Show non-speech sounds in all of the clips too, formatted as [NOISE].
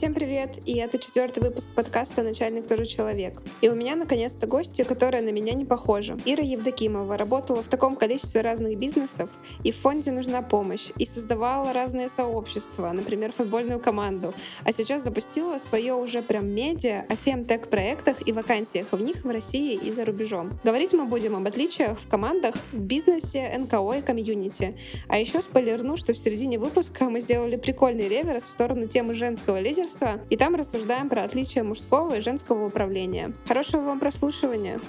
Всем привет! И это четвертый выпуск подкаста «Начальник тоже человек». И у меня наконец-то гости, которая на меня не похожа. Ира Евдокимова работала в таком количестве разных бизнесов, и в фонде нужна помощь, и создавала разные сообщества, например, футбольную команду, а сейчас запустила свое уже прям медиа о фемтек проектах и вакансиях в них в России и за рубежом. Говорить мы будем об отличиях в командах, в бизнесе, НКО и комьюнити. А еще спойлерну, что в середине выпуска мы сделали прикольный реверс в сторону темы женского лидера лидерства, и там рассуждаем про отличия мужского и женского управления. Хорошего вам прослушивания!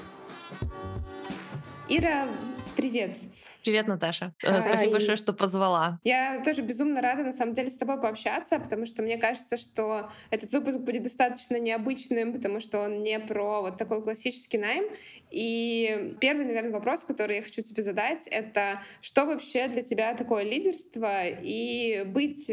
Ира, привет! Привет, Наташа. Э, а, Спасибо большое, что позвала. Я тоже безумно рада, на самом деле, с тобой пообщаться, потому что мне кажется, что этот выпуск будет достаточно необычным, потому что он не про вот такой классический найм. И первый, наверное, вопрос, который я хочу тебе задать, это что вообще для тебя такое лидерство и быть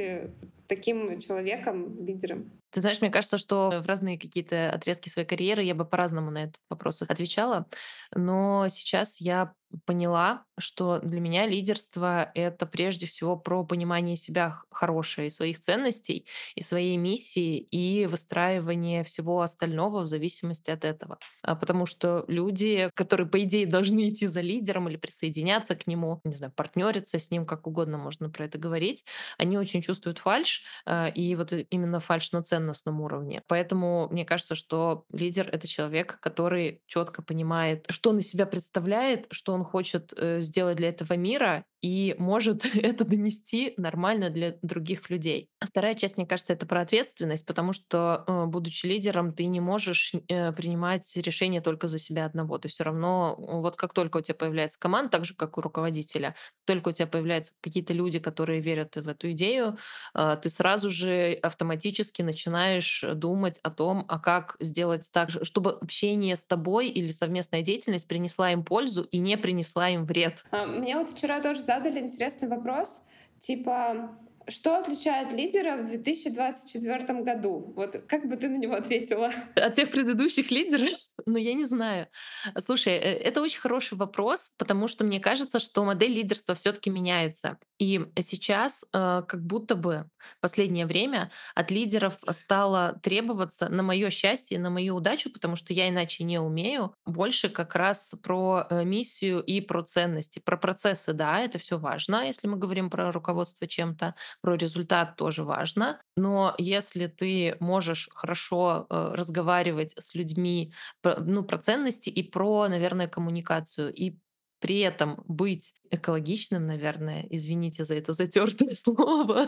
таким человеком, лидером? Ты знаешь, мне кажется, что в разные какие-то отрезки своей карьеры я бы по-разному на этот вопрос отвечала. Но сейчас я поняла, что для меня лидерство — это прежде всего про понимание себя хорошее, своих ценностей, и своей миссии, и выстраивание всего остального в зависимости от этого. А потому что люди, которые, по идее, должны идти за лидером или присоединяться к нему, не знаю, партнериться с ним, как угодно можно про это говорить, они очень чувствуют фальш, а, и вот именно фальш на ценностном уровне. Поэтому мне кажется, что лидер — это человек, который четко понимает, что он из себя представляет, что он хочет э, сделать для этого мира и может [LAUGHS] это донести нормально для других людей. А вторая часть, мне кажется, это про ответственность, потому что, э, будучи лидером, ты не можешь э, принимать решения только за себя одного. Ты все равно, вот как только у тебя появляется команда, так же, как у руководителя, только у тебя появляются какие-то люди, которые верят в эту идею, ты сразу же автоматически начинаешь думать о том, а как сделать так, чтобы общение с тобой или совместная деятельность принесла им пользу и не принесла им вред. А, мне вот вчера тоже задали интересный вопрос, типа, что отличает лидера в 2024 году? Вот как бы ты на него ответила? От всех предыдущих лидеров? [LAUGHS] Ну, я не знаю. Слушай, э, это очень хороший вопрос, потому что мне кажется, что модель лидерства все таки меняется. И сейчас э, как будто бы в последнее время от лидеров стало требоваться, на мое счастье, на мою удачу, потому что я иначе не умею, больше как раз про э, миссию и про ценности, про процессы, да, это все важно, если мы говорим про руководство чем-то, про результат тоже важно. Но если ты можешь хорошо э, разговаривать с людьми ну, про ценности и про, наверное, коммуникацию, и при этом быть экологичным, наверное, извините за это [LAUGHS] затертое слово,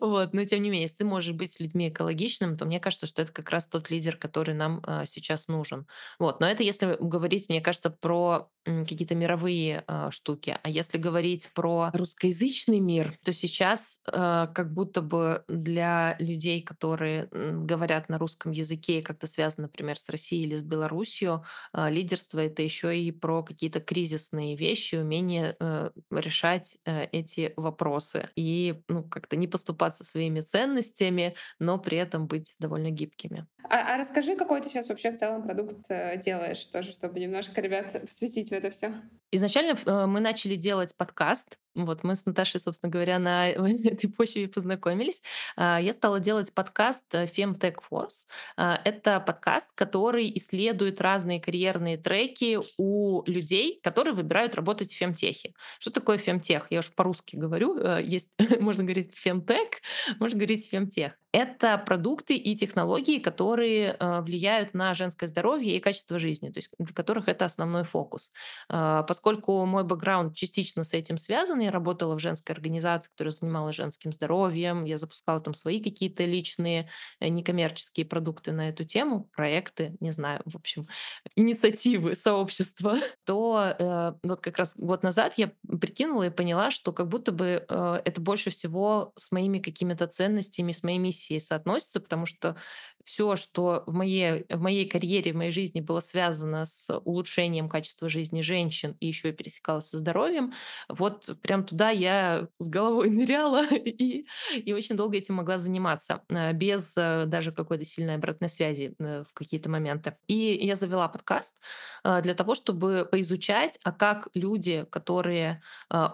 вот, но тем не менее, если ты можешь быть с людьми экологичным, то мне кажется, что это как раз тот лидер, который нам э, сейчас нужен. Вот, но это если говорить, мне кажется, про какие-то мировые э, штуки, а если говорить про русскоязычный мир, то сейчас э, как будто бы для людей, которые говорят на русском языке и как-то связаны, например, с Россией или с Белоруссией, э, лидерство это еще и про какие-то кризисные вещи, умение э, Э, решать э, эти вопросы и ну, как-то не поступаться своими ценностями, но при этом быть довольно гибкими. А, а расскажи, какой ты сейчас вообще в целом продукт э, делаешь, тоже, чтобы немножко ребят посвятить в это все. Изначально мы начали делать подкаст, вот мы с Наташей, собственно говоря, на [LAUGHS] этой почве познакомились. А, я стала делать подкаст э, Femtech Force. А, это подкаст, который исследует разные карьерные треки у людей, которые выбирают работать в фемтехе. Что такое фемтех? Я уж по-русски говорю. Э, есть, [LAUGHS] можно говорить фемтек, можно говорить фемтех. Это продукты и технологии, которые э, влияют на женское здоровье и качество жизни, то есть для которых это основной фокус. Поскольку мой бэкграунд частично с этим связан, я работала в женской организации, которая занималась женским здоровьем. Я запускала там свои какие-то личные э, некоммерческие продукты на эту тему, проекты, не знаю, в общем, инициативы, сообщества. [LAUGHS] То э, вот как раз год назад я прикинула и поняла, что как будто бы это больше всего с моими какими-то ценностями, с моей миссией соотносится, потому что все, что в моей, в моей карьере, в моей жизни было связано с улучшением качества жизни женщин и еще и пересекалось со здоровьем, вот прям туда я с головой [LAUGHS] ныряла и, и очень долго этим могла заниматься, э, без э, даже какой-то сильной обратной связи э, в какие-то моменты. И я завела подкаст для того, чтобы поизучать, а как люди, которые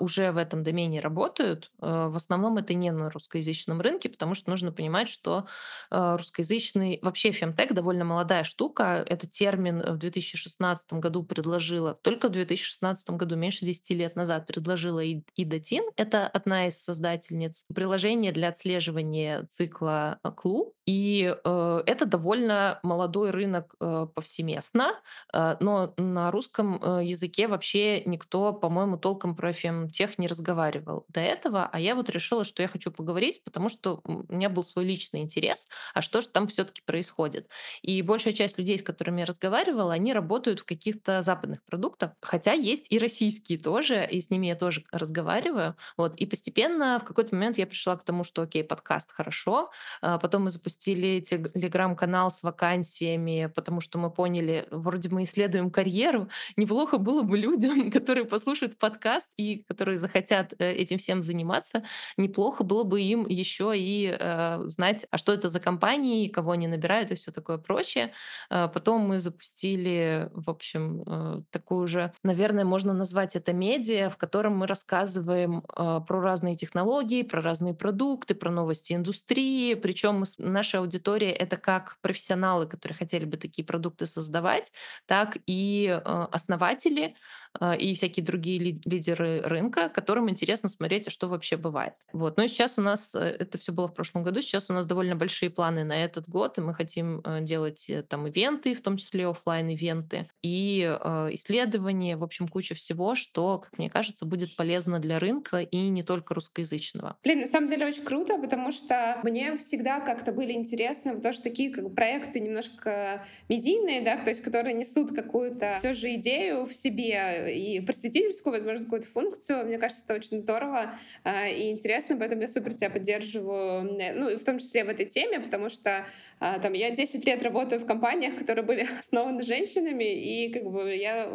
уже в этом домене работают, в основном это не на русскоязычном рынке, потому что нужно понимать, что э, русскоязычный, вообще фемтек довольно молодая штука. Этот термин в 2016 году предложила, только в 2016 году, меньше 10 лет назад, предложила Ида Тин. Это одна из создательниц приложения для отслеживания цикла э, КЛУ. И э, это довольно молодой рынок э, повсеместно, э, но на русском э, языке вообще никто, по-моему, толком про фемтех не разговаривал до этого, а я вот решила, что я хочу поговорить, потому что у меня был свой личный интерес, а что же там все-таки происходит. И большая часть людей, с которыми я разговаривала, они работают в каких-то западных продуктах, хотя есть и российские тоже, и с ними я тоже разговариваю. Вот. И постепенно в какой-то момент я пришла к тому, что окей, подкаст хорошо, а потом мы запустили телеграм-канал с вакансиями, потому что мы поняли, вроде мы исследуем карьеру, неплохо было бы людям, [LAUGHS] которые послушают подкаст и которые захотят э, этим всем заниматься, неплохо было бы им еще и э, знать, а что это за компании, кого они набирают и все такое прочее. Э, потом мы запустили, в общем, э, такую же, наверное, можно назвать это медиа, в котором мы рассказываем э, про разные технологии, про разные продукты, про новости индустрии. Причем наша аудитория — это как профессионалы, которые хотели бы такие продукты создавать, так и э, основатели, а, и всякие другие лидеры рынка, которым интересно смотреть, а что вообще бывает. Вот. Ну и сейчас у нас, э, это все было в прошлом году, сейчас у нас довольно большие планы на этот год, и мы хотим э, делать э, там ивенты, в том числе офлайн ивенты и исследования, в общем, куча всего, что, как мне кажется, будет полезно для рынка и не только русскоязычного. Блин, на самом деле очень круто, потому что мне всегда как-то были интересны то, что такие как проекты немножко медийные, да, то есть которые несут какую-то все же идею в себе, и просветительскую, возможно, какую-то функцию. Мне кажется, это очень здорово а, и интересно, поэтому я супер тебя поддерживаю, ну, и в том числе в этой теме, потому что а, там я 10 лет работаю в компаниях, которые были [LAUGHS] основаны женщинами, и как бы я,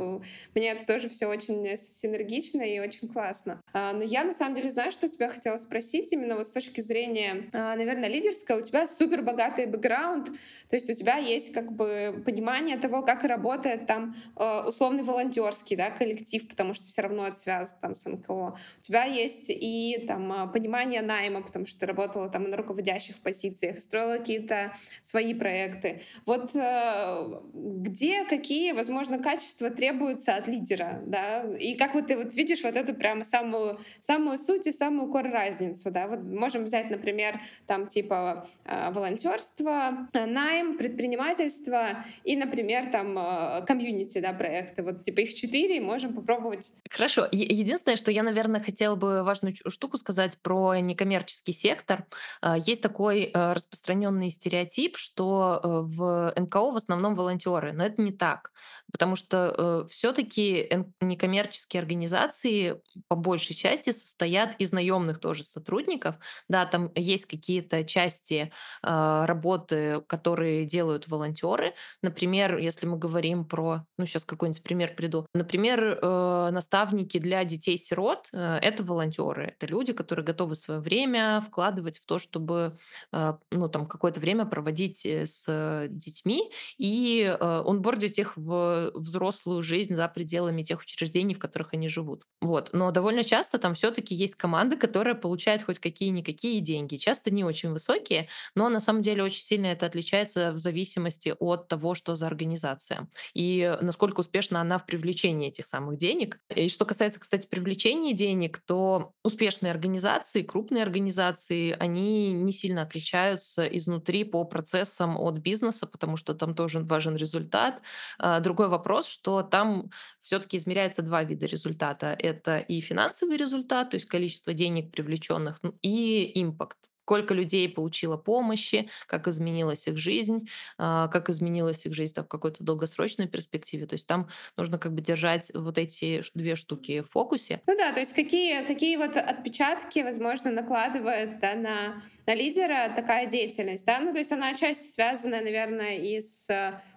мне это тоже все очень синергично и очень классно. А, но я на самом деле знаю, что тебя хотела спросить именно вот с точки зрения, наверное, лидерского. У тебя супер богатый бэкграунд, то есть у тебя есть как бы понимание того, как работает там условный волонтерский, да, коллектив, потому что все равно это связано там с НКО. У тебя есть и там а, понимание найма, потому что ты работала там на руководящих позициях, строила какие-то свои проекты. Вот э, где какие, возможно, качества требуются от лидера, да? И как вот ты вот видишь вот эту прямо самую, самую суть и самую кор разницу, да? Вот можем взять, например, там типа э, волонтерство, найм, предпринимательство и, например, там э, комьюнити, да, проекты. Вот типа их четыре, можем попробовать. Хорошо. Единственное, что я, наверное, хотела бы важную штуку сказать про некоммерческий сектор. А, есть такой э, распространенный стереотип, что э, в НКО в основном волонтеры, но это не так, потому что э, все-таки некоммерческие организации по большей части состоят из наемных тоже сотрудников. Да, там есть какие-то части а, работы, которые делают волонтеры. Например, если мы говорим про, ну сейчас какой-нибудь пример приду. Например, э, наставники для детей-сирот э, — это волонтеры. Это люди, которые готовы свое время вкладывать в то, чтобы э, ну, там, какое-то время проводить с детьми и онбордить их в взрослую жизнь за пределами тех учреждений, в которых они живут. Вот. Но довольно часто там все-таки есть команда, которая получает хоть какие-никакие деньги. Часто не очень высокие, но на самом деле очень сильно это отличается в зависимости от того, что за организация и насколько успешна она в привлечении этих самых денег. И что касается, кстати, привлечения денег, то успешные организации, крупные организации, они не сильно отличаются изнутри по процессам от бизнеса, потому что там тоже важен результат. А, другой вопрос, что там все-таки измеряется два вида результата. Это и финансовый результат, то есть количество денег привлеченных, ну, и импакт сколько людей получило помощи, как изменилась их жизнь, а, как изменилась их жизнь там, в какой-то долгосрочной перспективе. То есть там нужно как бы держать вот эти две штуки в фокусе. Ну да, то есть какие, какие вот отпечатки, возможно, накладывает да, на, на лидера такая деятельность, да? Ну то есть она отчасти связана, наверное, и с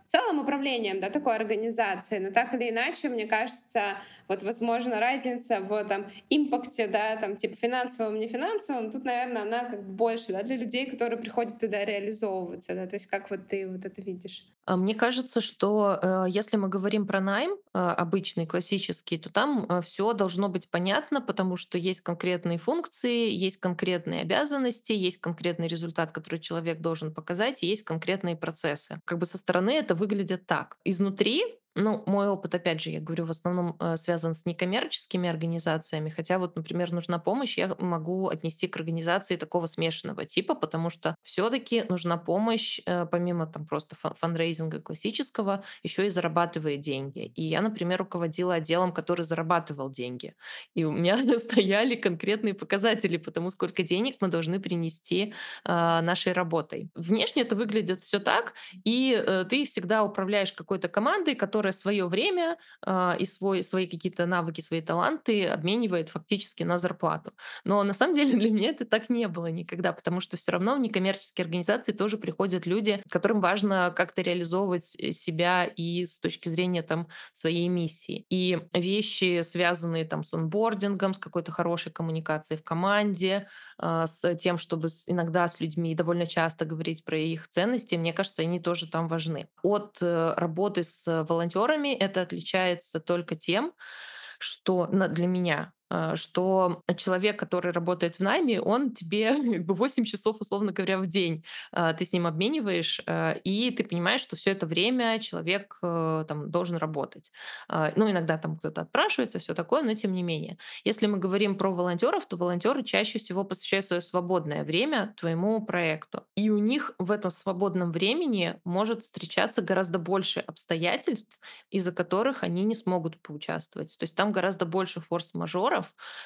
целым управлением да, такой организации, но так или иначе, мне кажется, вот, возможно, разница в там, импакте, да, там, типа финансовом, не финансовом, тут, наверное, она как бы больше да, для людей, которые приходят туда реализовываться. Да, то есть как вот ты вот это видишь? А, Мне кажется, что э, если мы говорим про найм э, обычный, классический, то там все должно быть понятно, потому что есть конкретные функции, есть конкретные обязанности, есть конкретный результат, который человек должен показать, и есть конкретные процессы. Как бы со стороны это выглядит так. Изнутри ну, мой опыт, опять же, я говорю, в основном э, связан с некоммерческими организациями, хотя вот, например, нужна помощь, я могу отнести к организации такого смешанного типа, потому что все-таки нужна помощь, э, помимо там просто фан- фандрейзинга классического, еще и зарабатывает деньги. И я, например, руководила отделом, который зарабатывал деньги. И у меня [LAUGHS] стояли конкретные показатели по тому, сколько денег мы должны принести а, нашей работой. Внешне это выглядит все так, и э, ты всегда управляешь какой-то командой, которая свое время а, и свой, свои какие-то навыки, свои таланты обменивает фактически на зарплату. Но на самом деле [LAUGHS] для меня это так не было никогда, потому что все равно в некоммерческие организации тоже приходят люди, которым важно как-то реализовывать э, себя и с точки зрения там своей миссии. И вещи, связанные там с онбордингом, с какой-то хорошей коммуникацией в команде, а, с тем, чтобы иногда с людьми довольно часто говорить про их ценности, мне кажется, они тоже там важны. От э, работы с волонтерами это отличается только тем, что для меня, что человек, который работает в найме, он тебе как бы 8 часов, условно говоря, в день а, ты с ним обмениваешь, а, и ты понимаешь, что все это время человек э, там должен работать. А, Ну, иногда там кто-то отпрашивается, все такое, но тем не менее. Если мы говорим про волонтеров, то волонтеры чаще всего посвящают свое свободное время твоему проекту. И у них в этом свободном времени может встречаться гораздо больше обстоятельств, из-за которых они не смогут поучаствовать. То есть там гораздо больше форс-мажоров,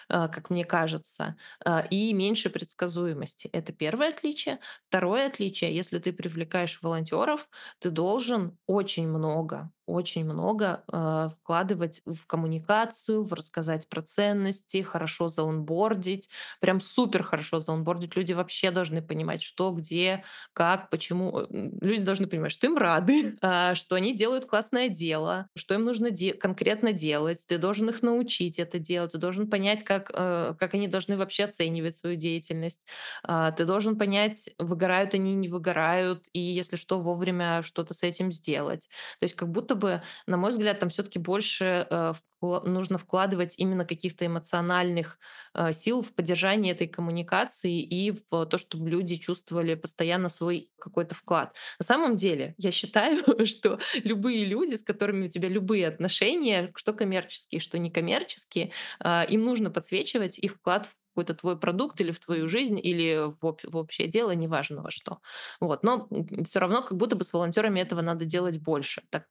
э, как мне кажется, э, и меньше предсказуемости. Это первое отличие. Второе отличие, если ты привлекаешь волонтеров, ты должен очень много, очень много э, вкладывать в коммуникацию, в рассказать про ценности, хорошо заонбордить, прям супер хорошо заонбордить. Люди вообще должны понимать, что, где, как, почему. Э, Люди должны понимать, что им рады, [LAUGHS] а, что они делают классное дело, что им нужно де- конкретно делать. Ты должен их научить это делать, ты должен понять, как, э, как они должны вообще оценивать свою деятельность. А, Ты должен понять, выгорают они, не выгорают, и если что, вовремя что-то с этим сделать. То есть как будто бы, на мой взгляд, там все-таки больше э, вкла- нужно вкладывать именно каких-то эмоциональных э, сил в поддержание этой коммуникации и в то, чтобы люди чувствовали постоянно свой какой-то вклад. На самом деле, я считаю, [LAUGHS] что любые люди, с которыми у тебя любые отношения, что коммерческие, что некоммерческие, а, им нужно подсвечивать их вклад в какой-то твой продукт или в твою жизнь, или в, об- в общее дело, неважно во что. Вот. Но все равно как будто бы с волонтерами этого надо делать больше. Так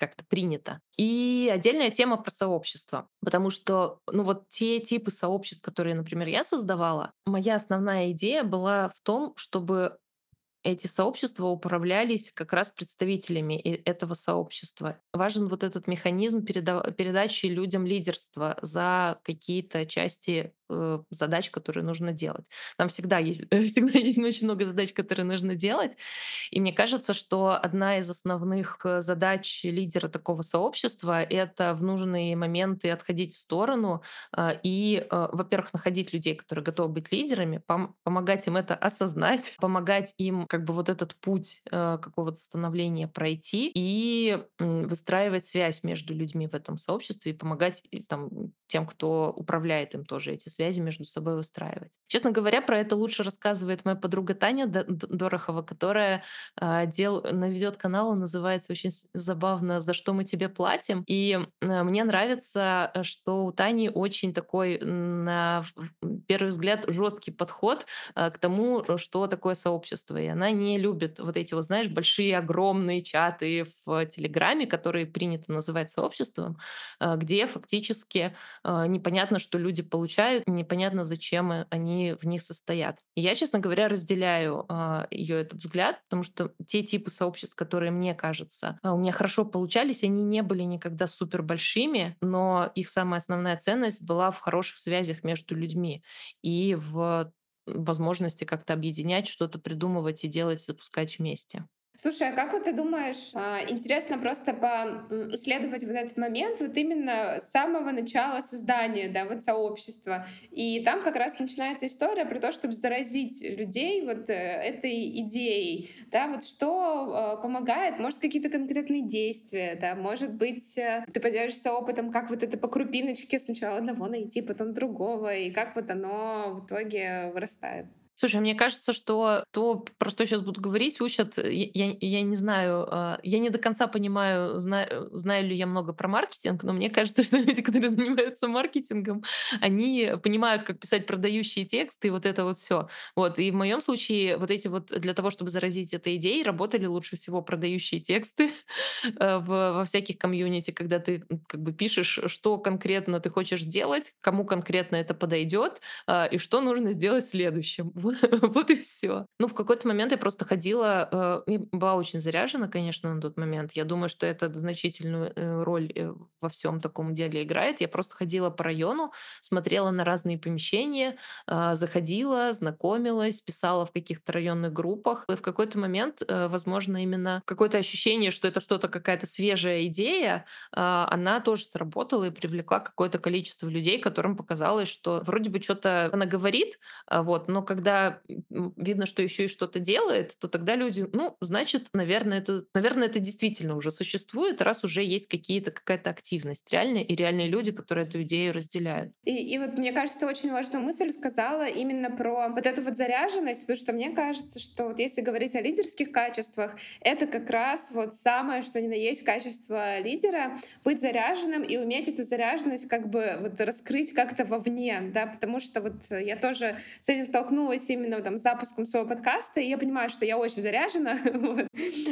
как-то принято. И отдельная тема про сообщество. Потому что, ну вот те типы сообществ, которые, например, я создавала, моя основная идея была в том, чтобы эти сообщества управлялись как раз представителями этого сообщества. Важен вот этот механизм переда- передачи людям лидерства за какие-то части э, задач, которые нужно делать. Там всегда есть, [LAUGHS] всегда есть очень много задач, которые нужно делать, и мне кажется, что одна из основных э, задач лидера такого сообщества— это в нужные моменты отходить в сторону а, и, э, во-первых, находить людей, которые готовы быть лидерами, пом- помогать им это осознать, [LAUGHS] помогать им как бы вот этот путь э, какого-то становления пройти и м, выстраивать связь между людьми в этом сообществе и помогать и, там, тем, кто управляет им тоже эти связи между собой выстраивать. Честно говоря, про это лучше рассказывает моя подруга Таня Дорохова, которая а, дел, наведет канал, он называется очень забавно «За что мы тебе платим?». И э, мне нравится, э, что у Тани очень такой, на первый взгляд, жесткий подход а, к тому, что такое сообщество. И она не любит вот эти вот, знаешь, большие, огромные чаты в Телеграме, которые принято называть сообществом, а, где фактически а, непонятно, что люди получают, непонятно, зачем э, они в них состоят. Я, честно говоря, разделяю а, ее этот взгляд, потому что те типы сообществ, которые мне кажется, а, у меня хорошо получались, они не были никогда супер большими, но их самая основная ценность была в хороших связях между людьми и в возможности как-то объединять, что-то придумывать и делать, запускать вместе. Слушай, а как вот ты думаешь, а, интересно просто поисследовать вот этот момент вот именно с самого начала создания, да, вот сообщества. И там как раз начинается история про то, чтобы заразить людей вот э, этой идеей, да, вот что э, помогает, может, какие-то конкретные действия, да, может быть, э, ты поделишься опытом, как вот это по крупиночке сначала одного найти, потом другого, и как вот оно в итоге вырастает. Слушай, мне кажется, что то, про что сейчас буду говорить, учат, э, я, я не знаю, а, я не до конца понимаю, знаю, знаю ли я много про маркетинг, но мне кажется, [LAUGHS] что люди, которые занимаются маркетингом, они понимают, как писать продающие тексты и вот это вот все. Вот. И в моем случае вот эти вот для того, чтобы заразить этой идеей, работали лучше всего продающие тексты [LAUGHS] э, во всяких комьюнити, когда ты как бы пишешь, что конкретно ты хочешь делать, кому конкретно это подойдет а, и что нужно сделать следующим. [LAUGHS] Вот и все. Ну, в какой-то момент я просто ходила, э, была очень заряжена, конечно, на тот момент. Я думаю, что это значительную э, роль э, во всем таком деле играет. Я просто ходила по району, смотрела на разные помещения, а, заходила, знакомилась, писала в каких-то районных группах. И в какой-то момент, возможно, именно какое-то ощущение, что это что-то, какая-то свежая идея, а, она тоже сработала и привлекла какое-то количество людей, которым показалось, что вроде бы что-то она говорит, а, вот, но когда видно, что еще и что-то делает, то тогда люди, ну, значит, наверное, это, наверное, это действительно уже существует, раз уже есть какие-то какая-то активность реальная и реальные люди, которые эту идею разделяют. И, и вот мне кажется, очень важную мысль сказала именно про вот эту вот заряженность, потому что мне кажется, что вот если говорить о лидерских качествах, это как раз вот самое, что ни на есть качество лидера, быть заряженным и уметь эту заряженность как бы вот раскрыть как-то вовне, да, потому что вот я тоже с этим столкнулась именно там запуском своего подкаста, и я понимаю, что я очень заряжена. [LAUGHS] вот.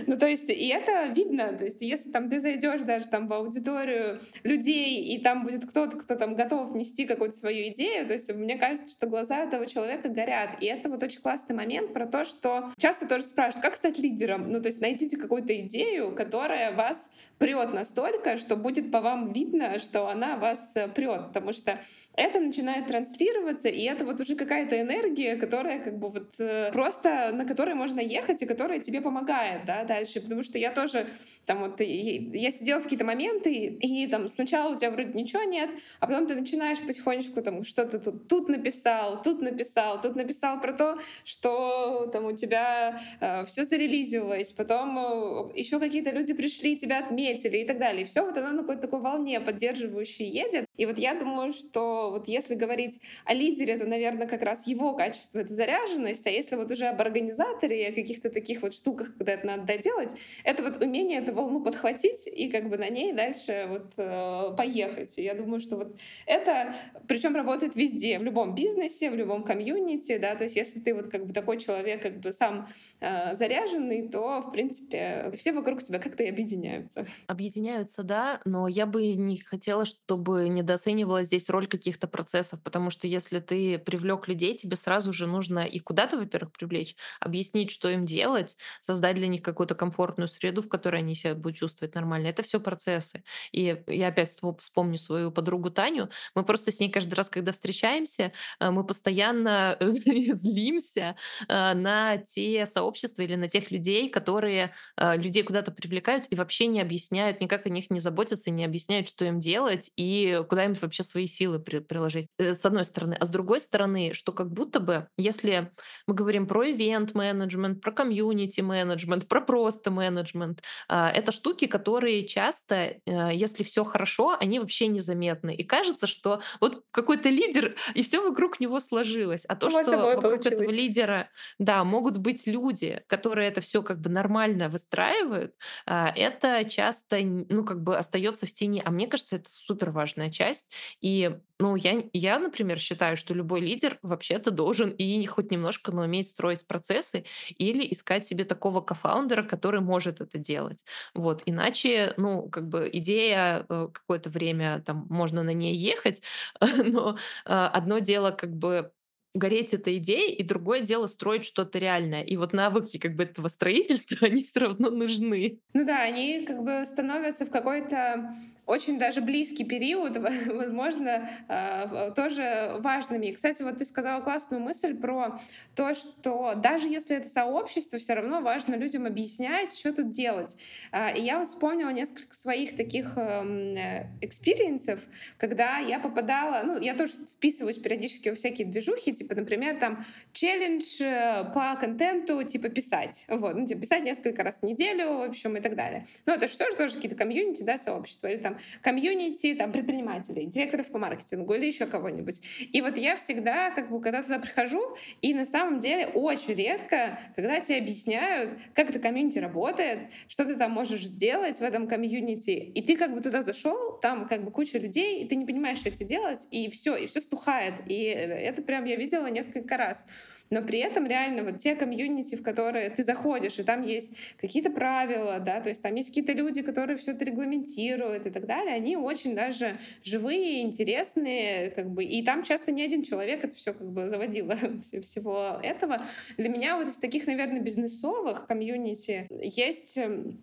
Ну, то есть, и это видно. То есть, если там ты зайдешь даже там в аудиторию людей, и там будет кто-то, кто там готов нести какую-то свою идею, то есть, мне кажется, что глаза этого человека горят. И это вот очень классный момент про то, что часто тоже спрашивают, как стать лидером? Ну, то есть, найдите какую-то идею, которая вас прет настолько, что будет по вам видно, что она вас э, прет, потому что это начинает транслироваться, и это вот уже какая-то энергия, которая как бы вот э, просто на которой можно ехать и которая тебе помогает, да, дальше, потому что я тоже там вот я сидела в какие-то моменты и там сначала у тебя вроде ничего нет, а потом ты начинаешь потихонечку там что-то тут тут написал, тут написал, тут написал про то, что там у тебя э, все зарелизилось, потом э, еще какие-то люди пришли тебя отметили заметили и так далее. И все вот оно на какой-то такой волне поддерживающей едет. И вот я думаю, что вот если говорить о лидере, то, наверное, как раз его качество — это заряженность, а если вот уже об организаторе и о каких-то таких вот штуках, когда это надо доделать, это вот умение эту волну подхватить и как бы на ней дальше вот э, поехать. И я думаю, что вот это, причем работает везде, в любом бизнесе, в любом комьюнити, да, то есть если ты вот как бы такой человек, как бы сам э, заряженный, то, в принципе, все вокруг тебя как-то и объединяются. Объединяются, да, но я бы не хотела, чтобы недооценивалась здесь роль каких-то процессов, потому что если ты привлек людей, тебе сразу же нужно их куда-то, во-первых, привлечь, объяснить, что им делать, создать для них какую-то комфортную среду, в которой они себя будут чувствовать нормально. Это все процессы. И я опять вспомню свою подругу Таню. Мы просто с ней каждый раз, когда встречаемся, э, мы постоянно [LAUGHS] злимся э, на те сообщества или на тех людей, которые э, людей куда-то привлекают и вообще не объясняют объясняют, никак о них не заботятся, не объясняют, что им делать и куда им вообще свои силы при, приложить. Э, с одной стороны. А с другой стороны, что как будто бы, если мы говорим про ивент-менеджмент, про комьюнити-менеджмент, про просто менеджмент, а, это штуки, которые часто, э, если все хорошо, они вообще незаметны. И кажется, что вот какой-то лидер, и все вокруг него сложилось. А то, что вокруг получилось. этого лидера, да, могут быть люди, которые это все как бы нормально выстраивают, а, это часто часто, ну, как бы остается в тени. А мне кажется, это супер важная часть. И ну, я, я, например, считаю, что любой лидер вообще-то должен и хоть немножко, но уметь строить процессы или искать себе такого кофаундера, который может это делать. Вот. Иначе, ну, как бы идея э, какое-то время, там, можно на ней ехать, [LAUGHS] но э, одно дело как бы гореть этой идеей, и другое дело строить что-то реальное. И вот навыки как бы этого строительства, [LAUGHS] они все равно нужны. Ну да, они как бы становятся в какой-то очень даже близкий период, [LAUGHS] возможно, а, тоже важными. И, кстати, вот ты сказала классную мысль про то, что даже если это сообщество, все равно важно людям объяснять, что тут делать. А, и я вот вспомнила несколько своих таких эм, experience ов, когда я попадала, ну, я тоже вписываюсь периодически во всякие движухи, типа, например, там, челлендж э, по контенту, типа, писать. Вот, ну, типа, писать несколько раз в неделю, в общем, и так далее. Ну, это же тоже, тоже какие-то комьюнити, да, сообщества, или там комьюнити там, предпринимателей, директоров по маркетингу или еще кого-нибудь. И вот я всегда, как бы, когда туда прихожу, и на самом деле очень редко, когда тебе объясняют, как это комьюнити работает, что ты там можешь сделать в этом комьюнити, и ты как бы туда зашел, там как бы куча людей, и ты не понимаешь, что тебе делать, и все, и все стухает. И это прям я видела несколько раз но при этом реально вот те комьюнити, в которые ты заходишь, и там есть какие-то правила, да, то есть там есть какие-то люди, которые все это регламентируют и так далее, они очень даже живые, интересные, как бы, и там часто не один человек это все как бы заводило [LAUGHS] всего этого. Для меня вот из таких, наверное, бизнесовых комьюнити есть эм,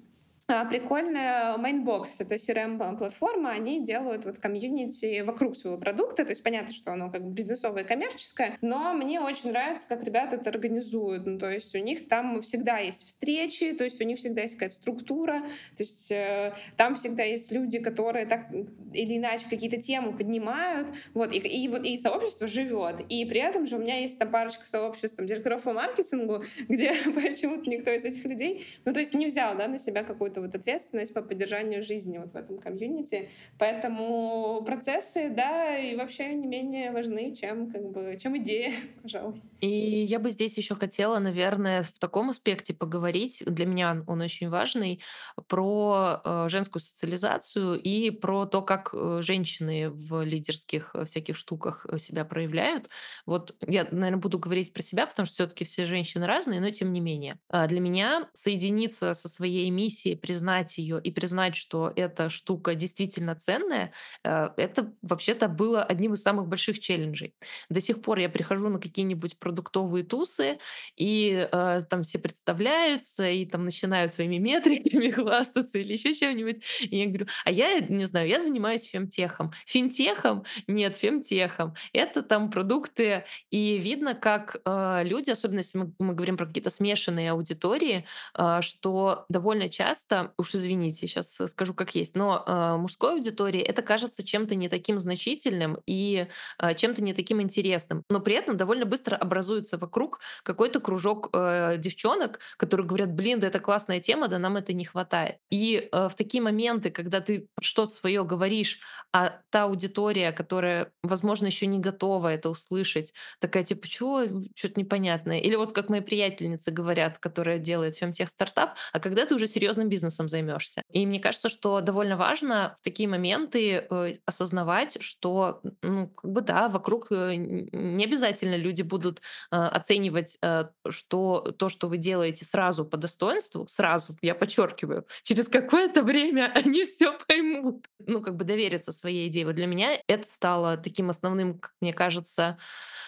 прикольная Mainbox, это CRM-платформа, они делают вот комьюнити вокруг своего продукта, то есть понятно, что оно как бы бизнесовое и коммерческое, но мне очень нравится, как ребята это организуют, ну, то есть у них там всегда есть встречи, то есть у них всегда есть какая-то структура, то есть э, там всегда есть люди, которые так или иначе какие-то темы поднимают, вот, и, и, вот, и сообщество живет, и при этом же у меня есть там парочка сообществ, там, директоров по маркетингу, [LAUGHS] где [LAUGHS] почему-то никто из этих людей, ну, то есть не взял, да, на себя какую-то какую-то вот ответственность по поддержанию жизни вот в этом комьюнити. Поэтому процессы, да, и вообще не менее важны, чем, как бы, чем идея, [LAUGHS] пожалуй. И я бы здесь еще хотела, наверное, в таком аспекте поговорить, для меня он очень важный, про э, женскую социализацию и про то, как э, женщины в лидерских э, всяких штуках себя проявляют. Вот я, наверное, буду говорить про себя, потому что все-таки все женщины разные, но тем не менее. А для меня соединиться со своей миссией признать ее и признать, что эта штука действительно ценная, это вообще-то было одним из самых больших челленджей. До сих пор я прихожу на какие-нибудь продуктовые тусы, и э, там все представляются, и там начинают своими [LAUGHS] метриками хвастаться или еще чем-нибудь. И я говорю, а я, не знаю, я занимаюсь фемтехом. Финтехом? Нет, фемтехом. Это там продукты, и видно, как э, люди, особенно если мы, мы говорим про какие-то смешанные аудитории, э, что довольно часто уж извините, сейчас скажу как есть, но э, мужской аудитории это кажется чем-то не таким значительным и э, чем-то не таким интересным. Но при этом довольно быстро образуется вокруг какой-то кружок э, девчонок, которые говорят, блин, да это классная тема, да нам это не хватает. И э, в такие моменты, когда ты что-то свое говоришь, а та аудитория, которая, возможно, еще не готова это услышать, такая типа, чего, что-то непонятное. Или вот как мои приятельницы говорят, которая делает фемтех стартап, а когда ты уже серьезным бизнесом займешься. И мне кажется, что довольно важно в такие моменты э, осознавать, что, ну, как бы да, вокруг э, не обязательно люди будут оценивать э, что, то, что вы делаете сразу по достоинству, сразу, я подчеркиваю, [LAUGHS] через какое-то время они все поймут. Ну, как бы довериться своей идее. Вот для меня это стало таким основным, как мне кажется,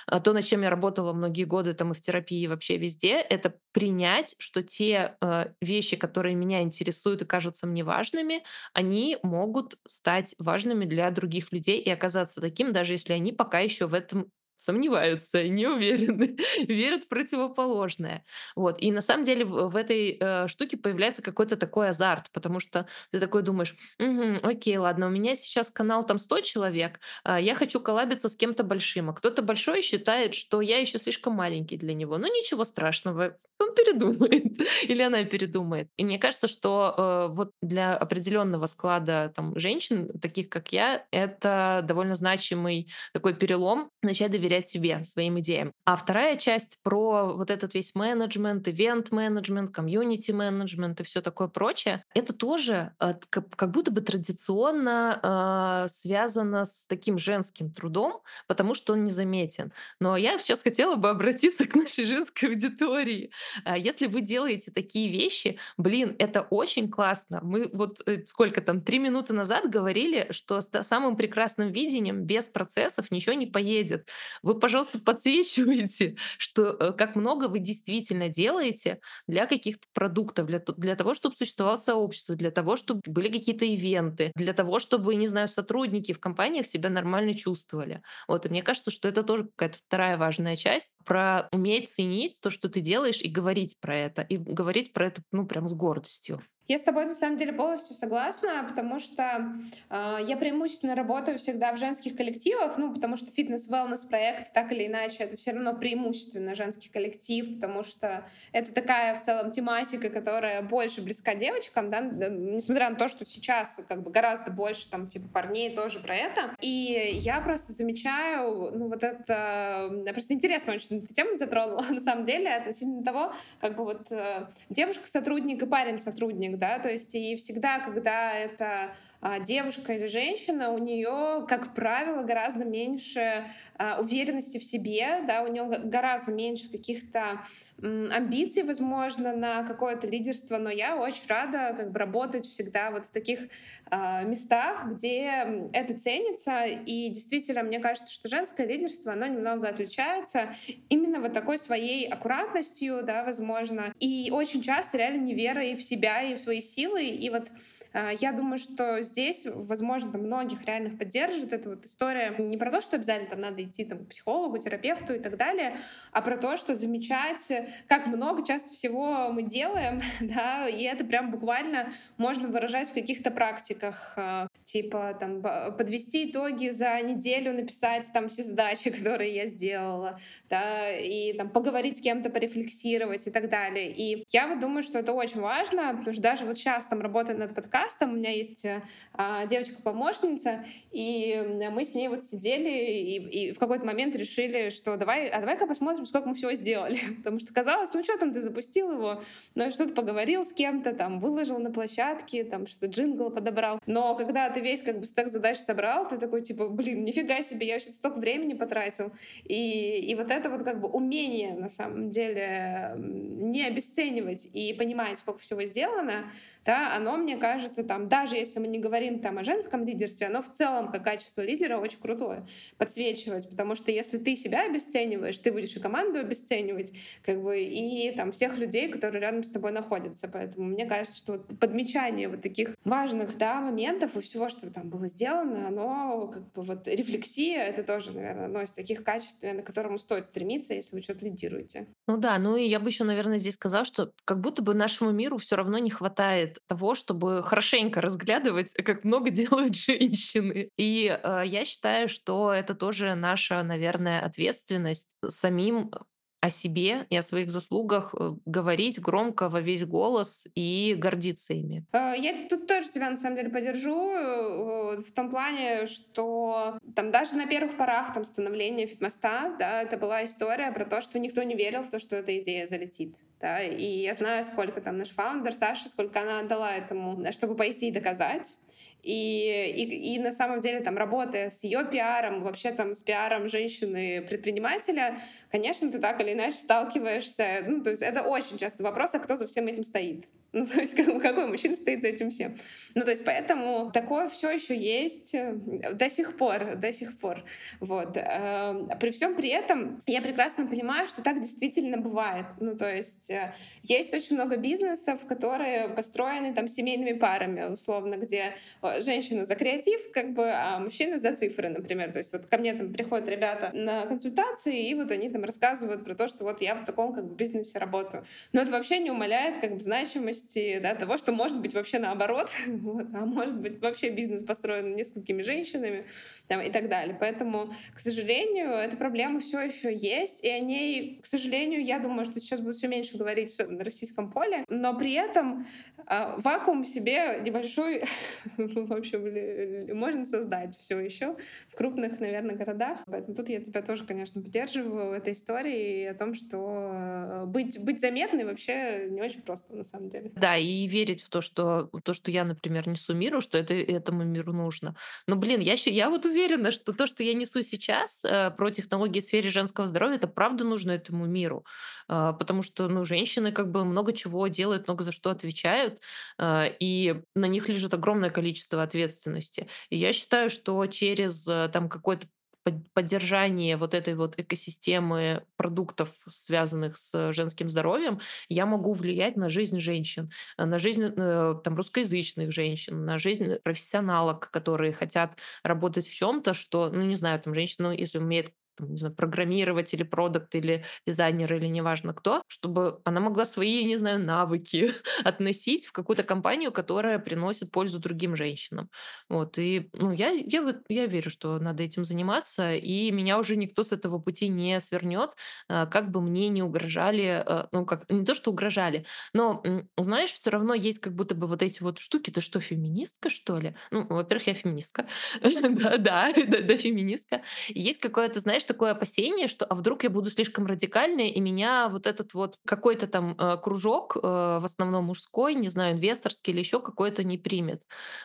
а, то, над чем я работала многие годы там и в терапии, и вообще везде, это принять, что те вещи, которые меня интересуют и кажутся мне важными, они могут стать важными для других людей и оказаться таким, даже если они пока еще в этом сомневаются, не уверены, [LAUGHS] верят в противоположное. Вот. И на самом деле в, этой э, штуке появляется какой-то такой азарт, потому что ты такой думаешь, угу, окей, ладно, у меня сейчас канал там 100 человек, э, я хочу коллабиться с кем-то большим, а кто-то большой считает, что я еще слишком маленький для него. Ну ничего страшного, он передумает [LAUGHS] или она передумает. И мне кажется, что э, вот для определенного склада там женщин, таких как я, это довольно значимый такой перелом, начать доверять доверять себе, своим идеям. А вторая часть про вот этот весь менеджмент, ивент-менеджмент, комьюнити-менеджмент и все такое прочее, это тоже э, как будто бы традиционно э, связано с таким женским трудом, потому что он незаметен. Но я сейчас хотела бы обратиться [LAUGHS] к нашей женской аудитории. А если вы делаете такие вещи, блин, это очень классно. Мы вот э, сколько там, три минуты назад говорили, что с самым прекрасным видением без процессов ничего не поедет. Вы, пожалуйста, [LAUGHS] подсвечивайте, что э, как много вы действительно делаете для каких-то продуктов, для, для того, чтобы существовало сообщество, для того, чтобы были какие-то ивенты, для того, чтобы, не знаю, сотрудники в компаниях себя нормально чувствовали. Вот, и мне кажется, что это тоже какая-то вторая важная часть про уметь ценить то, что ты делаешь, и говорить про это, и говорить про это, ну, прям с гордостью. Я с тобой на самом деле полностью согласна, потому что э, я преимущественно работаю всегда в женских коллективах, ну, потому что фитнес-велнес проект так или иначе это все равно преимущественно женский коллектив, потому что это такая в целом тематика, которая больше близка девочкам, да, несмотря на то, что сейчас как бы гораздо больше там типа парней тоже про это. И я просто замечаю, ну, вот это просто интересно очень эта тема затронула [LAUGHS] на самом деле относительно того, как бы вот э, девушка-сотрудник и парень-сотрудник, да, то есть и всегда, когда это девушка или женщина, у нее, как правило, гораздо меньше а, уверенности в себе, да, у нее гораздо меньше каких-то амбиций, возможно, на какое-то лидерство, но я очень рада как бы работать всегда вот в таких э, местах, где это ценится, и действительно, мне кажется, что женское лидерство, оно немного отличается именно вот такой своей аккуратностью, да, возможно, и очень часто реально неверой в себя и в свои силы, и вот а, я думаю, что здесь, возможно, многих реальных поддержит эта вот история не про то, что обязательно там надо идти там, к психологу, терапевту и так далее, а про то, что замечать, как много часто всего мы делаем, [LAUGHS] да, и это прям буквально можно выражать в каких-то практиках, а, типа там подвести итоги за неделю, написать там все задачи, [LAUGHS] которые я сделала, да, и там поговорить с кем-то, порефлексировать и так далее. И я вот думаю, что это очень важно, потому что даже вот сейчас там работая над подкастом, подкастом. У меня есть э, а, девочка-помощница, и мы с ней вот сидели и, и в какой-то момент решили, что давай, а давай-ка посмотрим, сколько мы всего сделали. [LAUGHS] Потому что казалось, ну что там, ты запустил его, ну что-то поговорил с кем-то, там, выложил на площадке, там, что джингл подобрал. Но когда ты весь как бы стак задач собрал, ты такой, типа, блин, нифига себе, я вообще столько времени потратил. И, и вот это вот как бы умение, на самом деле, не обесценивать и понимать, сколько всего сделано, да, оно, мне кажется, там, даже если мы не говорим там о женском лидерстве, оно в целом, как качество лидера, очень крутое подсвечивать, потому что если ты себя обесцениваешь, ты будешь и команду обесценивать, как бы, и там всех людей, которые рядом с тобой находятся. Поэтому мне кажется, что вот подмечание вот таких важных, да, моментов и всего, что там было сделано, оно как бы вот рефлексия, это тоже, наверное, одно из таких качеств, на которому стоит стремиться, если вы что-то лидируете. Ну да, ну и я бы еще, наверное, здесь сказала, что как будто бы нашему миру все равно не хватает того, чтобы хорошенько разглядывать, как много [LAUGHS] делают женщины. И э, я считаю, что это тоже наша, наверное, ответственность самим о себе и о своих заслугах э, говорить громко во весь голос и гордиться ими. Э, я тут тоже тебя на самом деле поддержу э, в том плане, что там даже на первых порах там становления фитмоста, да, это была история про то, что никто не верил в то, что эта идея залетит. Да, и я знаю, сколько там наш фаундер Саша, сколько она отдала этому, чтобы пойти и доказать. И, и, и на самом деле, там, работая с ее пиаром, вообще там с пиаром женщины-предпринимателя, конечно, ты так или иначе сталкиваешься. Ну, то есть это очень часто вопрос, а кто за всем этим стоит? Ну, [LAUGHS] то есть как, какой мужчина стоит за этим всем? Ну, то есть поэтому такое все еще есть э, до сих пор, до сих пор. Вот. Эм, при всем при этом я прекрасно понимаю, что так действительно бывает. Ну, то есть э, есть очень много бизнесов, которые построены там семейными парами, условно, где женщина за креатив, как бы, а мужчина за цифры, например. То есть вот ко мне там приходят ребята на консультации, и вот они там рассказывают про то, что вот я в таком как бы бизнесе работаю. Но это вообще не умаляет как бы значимость возможности да, того, что может быть вообще наоборот, [LAUGHS] вот, а может быть вообще бизнес построен несколькими женщинами там, и так далее. Поэтому, к сожалению, эта проблема все еще есть, и о ней, к сожалению, я думаю, что сейчас будет все меньше говорить на российском поле, но при этом э, вакуум себе небольшой, [LAUGHS] в общем, можно создать все еще в крупных, наверное, городах. Поэтому тут я тебя тоже, конечно, поддерживаю в этой истории о том, что э, быть, быть заметной вообще не очень просто на самом деле. Да, и верить в то, что то, что я, например, несу миру, что это этому миру нужно. Но, блин, я, я вот уверена, что то, что я несу сейчас э, про технологии в сфере женского здоровья, это правда нужно этому миру. Э, потому что, ну, женщины как бы много чего делают, много за что отвечают, э, и на них лежит огромное количество ответственности. И я считаю, что через э, там какой-то поддержание вот этой вот экосистемы продуктов, связанных с женским здоровьем, я могу влиять на жизнь женщин, э, на жизнь э, там, русскоязычных женщин, на жизнь профессионалок, которые хотят работать в чем-то, что, ну не знаю, там женщина, ну, если умеет не знаю, программировать или продукт, или дизайнер, или неважно кто, чтобы она могла свои, не знаю, навыки [LAUGHS] относить в какую-то компанию, которая приносит пользу другим женщинам. Вот, и ну, я, я, я верю, что надо этим заниматься, и меня уже никто с этого пути не свернет, а, как бы мне не угрожали, а, ну, как, не то, что угрожали, но, знаешь, все равно есть как будто бы вот эти вот штуки, ты что, феминистка, что ли? Ну, во-первых, я феминистка, [LAUGHS] да, да, да, феминистка. Есть какое-то, знаешь, такое опасение, что а вдруг я буду слишком радикальной, и меня вот этот вот какой-то там э, кружок, э, в основном мужской, не знаю, инвесторский или еще какой-то не примет.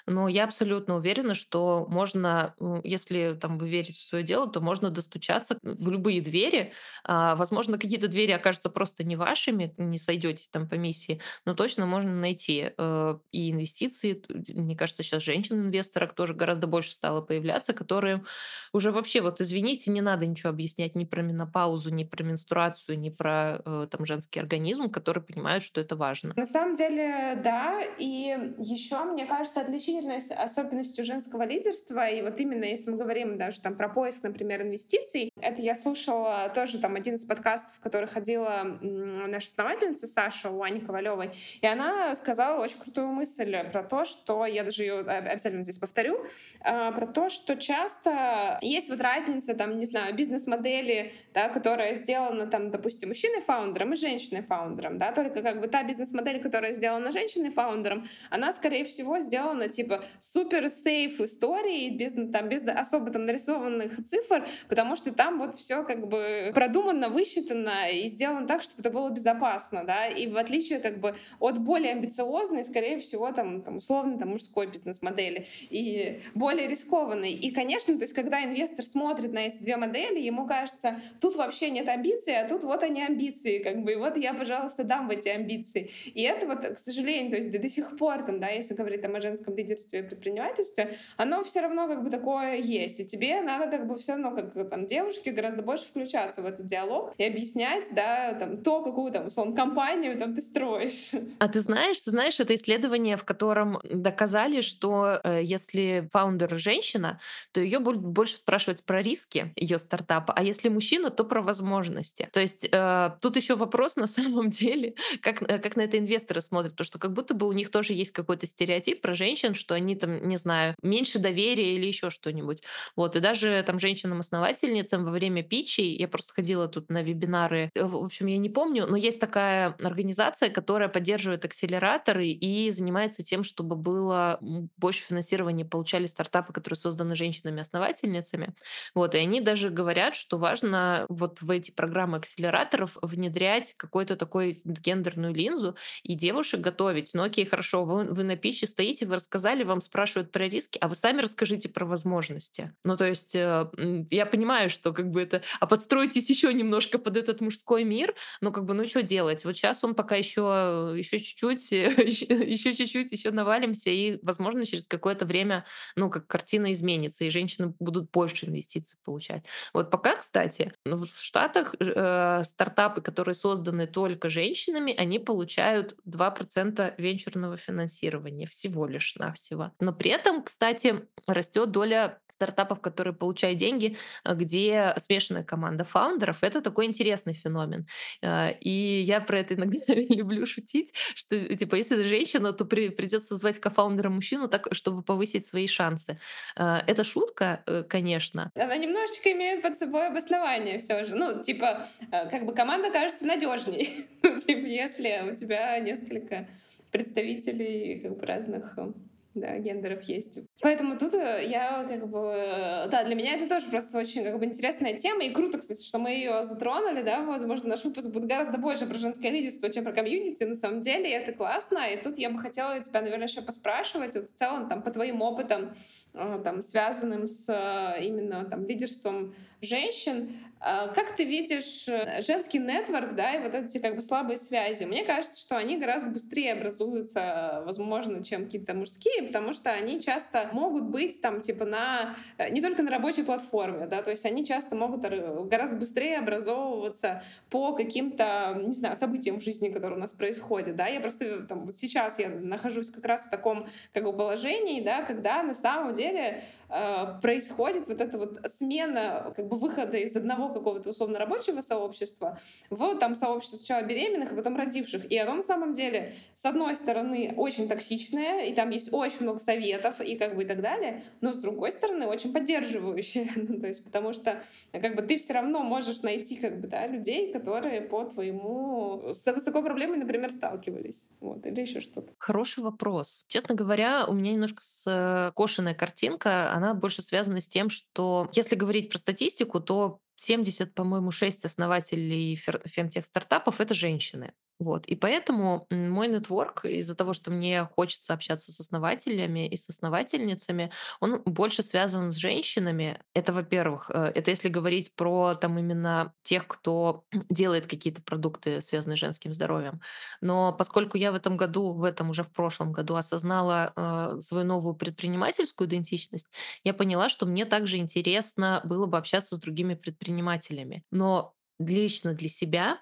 Но я абсолютно уверена, что можно, если там вы верите в свое дело, то можно достучаться в любые двери. А, возможно, какие-то двери окажутся просто не вашими, не сойдетесь там по миссии, но точно можно найти э, и инвестиции. Мне кажется, сейчас женщин-инвесторов тоже гораздо больше стало появляться, которые уже вообще, вот извините, не надо ничего объяснять ни про менопаузу, ни про менструацию, ни про э, там женский организм, которые понимают, что это важно. На самом деле, да. И еще, мне кажется, отличительной особенностью женского лидерства, и вот именно если мы говорим даже там про поиск, например, инвестиций, это я слушала тоже там один из подкастов, в который ходила наша основательница Саша у Ани Ковалевой, и она сказала очень крутую мысль про то, что я даже ее обязательно здесь повторю, а, про то, что часто есть вот разница, там, не знаю, бизнес-модели, да, которая сделана, там, допустим, мужчиной-фаундером и женщиной-фаундером, да, только как бы та бизнес-модель, которая сделана женщиной-фаундером, она, скорее всего, сделана, типа, супер-сейф истории, без, там, без особо там нарисованных цифр, потому что там вот все как бы продумано, высчитано и сделано так, чтобы это было безопасно, да, и в отличие как бы от более амбициозной, скорее всего, там, там условно, там, мужской бизнес-модели и более рискованной. И, конечно, то есть, когда инвестор смотрит на эти две модели, модели, ему кажется, тут вообще нет амбиций, а тут вот они амбиции, как бы, и вот я, пожалуйста, дам в эти амбиции. И это вот, к сожалению, то есть до, до сих пор, там, да, если говорить там, о женском лидерстве и предпринимательстве, оно все равно как бы такое есть, и тебе надо как бы все равно, как там, девушке гораздо больше включаться в этот диалог и объяснять, да, там, то, какую там, условно, компанию там ты строишь. А ты знаешь, ты знаешь, это исследование, в котором доказали, что э, если фаундер женщина, то ее будут больше спрашивать про риски ее стартапа, а если мужчина, то про возможности. То есть э, тут еще вопрос на самом [LAUGHS] деле, как, э, как на это инвесторы смотрят, потому что как будто бы у них тоже есть какой-то стереотип про женщин, что они там, не знаю, меньше доверия или еще что-нибудь. Вот, и даже там женщинам-основательницам во время питчей, я просто ходила тут на вебинары, э, в общем, я не помню, но есть такая организация, которая поддерживает акселераторы и занимается тем, чтобы было больше финансирования получали стартапы, которые созданы женщинами-основательницами. Вот, и они даже говорят, что важно вот в эти программы акселераторов внедрять какую-то такой гендерную линзу и девушек готовить. Ну окей, хорошо, вы, вы на пиче стоите, вы рассказали, вам спрашивают про риски, а вы сами расскажите про возможности. Ну то есть э, я понимаю, что как бы это... А подстройтесь еще немножко под этот мужской мир, ну как бы, ну что делать? Вот сейчас он пока еще, еще чуть-чуть, [LAUGHS] еще чуть-чуть, еще навалимся, и, возможно, через какое-то время, ну, как картина изменится, и женщины будут больше инвестиций получать. Вот пока, кстати, ну, в Штатах э, стартапы, которые созданы только женщинами, они получают 2% венчурного финансирования всего лишь навсего. Но при этом, кстати, растет доля стартапов, которые получают деньги, э, где смешанная команда фаундеров. Это такой интересный феномен. Э, И я про это иногда [LAUGHS] люблю шутить, что типа если ты женщина, то при- придется звать кофаундера мужчину, так, чтобы повысить свои шансы. Э, Это шутка, э, конечно, Она немножечко имеет под собой обоснование все же. Ну, типа, э, как бы команда кажется надежней. [LAUGHS] Ну, типа, если у тебя несколько представителей как бы разных э, да, гендеров есть. Поэтому тут э, я как бы... Да, для меня это тоже просто очень как бы интересная тема. И круто, кстати, что мы ее затронули, да. Возможно, наш выпуск будет гораздо больше про женское лидерство, чем про комьюнити. На самом деле и это классно. И тут я бы хотела тебя, наверное, еще поспрашивать вот в целом там по твоим опытам, э, там, связанным с э, именно там лидерством женщин. А, Как ты видишь э, женский нетворк, да, и вот эти как бы слабые связи? Мне кажется, что они гораздо быстрее образуются, возможно, чем какие-то мужские, потому что они часто могут быть там типа на э, не только на рабочей платформе, да, то есть они часто могут ор- гораздо быстрее образовываться по каким-то, не знаю, событиям в жизни, которые у нас происходят, да. Я просто э, там вот сейчас я нахожусь как раз в таком как бы положении, да, когда на самом деле э, происходит вот эта вот смена как бы выхода из одного какого-то условно рабочего сообщества в там сообщество сначала беременных, а потом родивших. И оно на самом деле, с одной стороны, очень токсичное, и там есть очень много советов и как бы и так далее, но с другой стороны, очень поддерживающее. [LAUGHS] ну, то есть потому что как бы ты все равно можешь найти как бы, да, людей, которые по твоему... С, с такой проблемой, например, сталкивались. Вот, или еще что-то. Хороший вопрос. Честно говоря, у меня немножко скошенная картинка. Она больше связана с тем, что если говорить про статистику, то 70, по-моему, 6 основателей фемтех-стартапов— это женщины. Вот. И поэтому мой нетворк, из-за того, что мне хочется общаться с основателями и с основательницами, он больше связан с женщинами. Это, во-первых, э, это если говорить про там именно тех, кто [CLEARS THROAT] делает какие-то продукты, связанные с женским здоровьем. Но поскольку я в этом году, в этом уже в прошлом году осознала э, свою новую предпринимательскую идентичность, я поняла, что мне также интересно было бы общаться с другими предпринимателями. Но лично для себя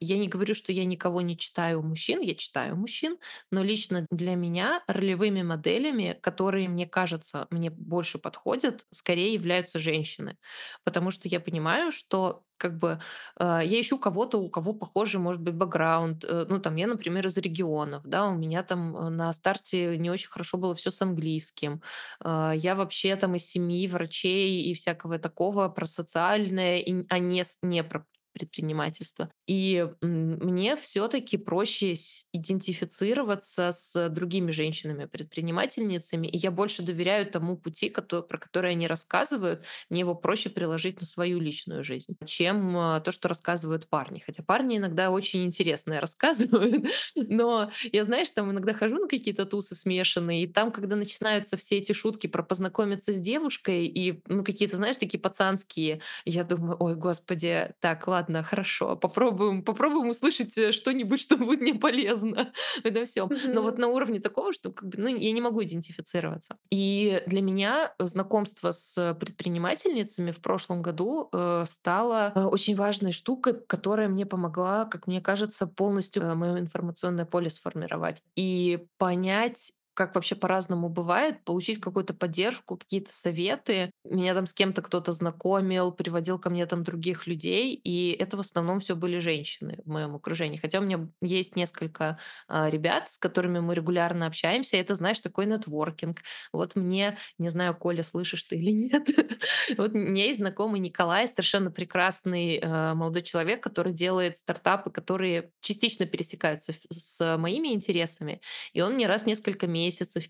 я не говорю, что я никого не читаю мужчин, я читаю мужчин, но лично для меня ролевыми моделями, которые, мне кажется, мне больше подходят, скорее являются женщины. Потому что я понимаю, что как бы а, я ищу кого-то, у кого похожий, может быть, бэкграунд. Э, Ну, там, я, например, из регионов, да, у меня там э, на старте не очень хорошо было все с английским. А, Я вообще там из семьи врачей и всякого такого про социальное, и- а не, не про предпринимательство. И мне все-таки проще идентифицироваться с другими женщинами-предпринимательницами, и я больше доверяю тому пути, кото- про который они рассказывают, мне его проще приложить на свою личную жизнь, чем а, то, что рассказывают парни. Хотя парни иногда очень интересное [LAUGHS] рассказывают, но я, знаешь, там иногда хожу на какие-то тусы смешанные, и там, когда начинаются все эти шутки про познакомиться с девушкой, и ну, какие-то, знаешь, такие пацанские, я думаю, ой, господи, так, ладно, хорошо, попробуем, попробуем услышать э, что-нибудь, [LAUGHS] что будет мне полезно. Это все. Но вот на уровне такого, что как бы, ну, я не могу идентифицироваться. И для меня знакомство с предпринимательницами в прошлом году э, стало э, очень важной штукой, которая мне помогла, как мне кажется, полностью мое информационное поле сформировать и понять, как вообще по-разному бывает, получить какую-то поддержку, какие-то советы. Меня там с кем-то кто-то знакомил, приводил ко мне там других людей, и это в основном все были женщины в моем окружении. Хотя у меня есть несколько а, ребят, с которыми мы регулярно общаемся. Это, знаешь, такой нетворкинг. Вот мне, не знаю, Коля, слышишь ты или нет, [LAUGHS] вот меня есть знакомый Николай, совершенно прекрасный э, молодой человек, который делает стартапы, которые частично пересекаются с моими интересами. И он мне раз в несколько месяцев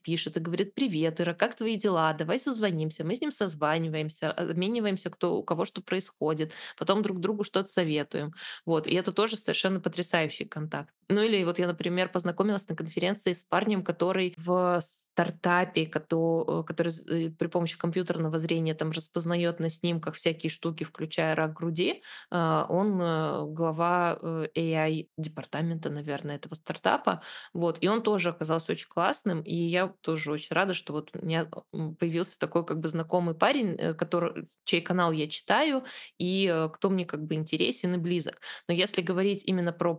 пишет и говорит, привет, Ира, как твои дела? Давай созвонимся. Мы с ним созваниваемся, обмениваемся, кто, у кого что происходит, потом друг другу что-то советуем. Вот. И это тоже совершенно потрясающий контакт. Ну или вот я, например, познакомилась на конференции с парнем, который в стартапе, э, который з- э, при помощи компьютерного зрения там распознает на снимках всякие штуки, включая рак груди. А, Он э, глава AI департамента, наверное, этого стартапа. Вот. И он тоже оказался очень классным. И я тоже очень рада, что вот у меня появился такой как бы знакомый парень, который, чей канал я читаю, и кто мне как бы интересен и близок. Но если говорить именно про